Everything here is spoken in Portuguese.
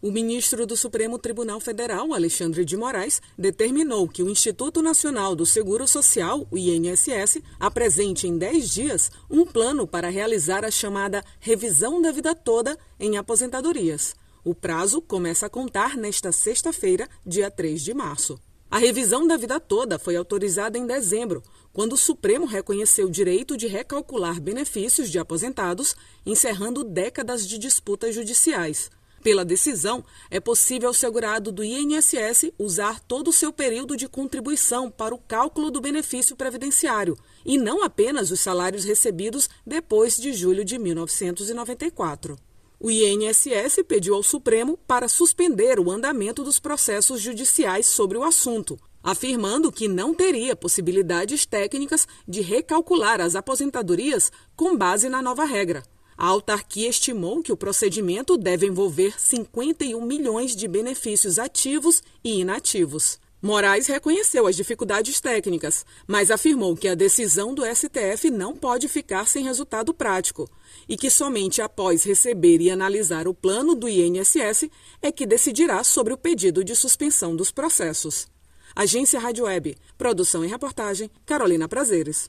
O ministro do Supremo Tribunal Federal, Alexandre de Moraes, determinou que o Instituto Nacional do Seguro Social, o INSS, apresente em 10 dias um plano para realizar a chamada revisão da vida toda em aposentadorias. O prazo começa a contar nesta sexta-feira, dia 3 de março. A revisão da vida toda foi autorizada em dezembro, quando o Supremo reconheceu o direito de recalcular benefícios de aposentados, encerrando décadas de disputas judiciais. Pela decisão, é possível ao segurado do INSS usar todo o seu período de contribuição para o cálculo do benefício previdenciário, e não apenas os salários recebidos depois de julho de 1994. O INSS pediu ao Supremo para suspender o andamento dos processos judiciais sobre o assunto, afirmando que não teria possibilidades técnicas de recalcular as aposentadorias com base na nova regra. A autarquia estimou que o procedimento deve envolver 51 milhões de benefícios ativos e inativos. Moraes reconheceu as dificuldades técnicas, mas afirmou que a decisão do STF não pode ficar sem resultado prático e que somente após receber e analisar o plano do INSS é que decidirá sobre o pedido de suspensão dos processos. Agência Rádio Web. Produção e reportagem Carolina Prazeres.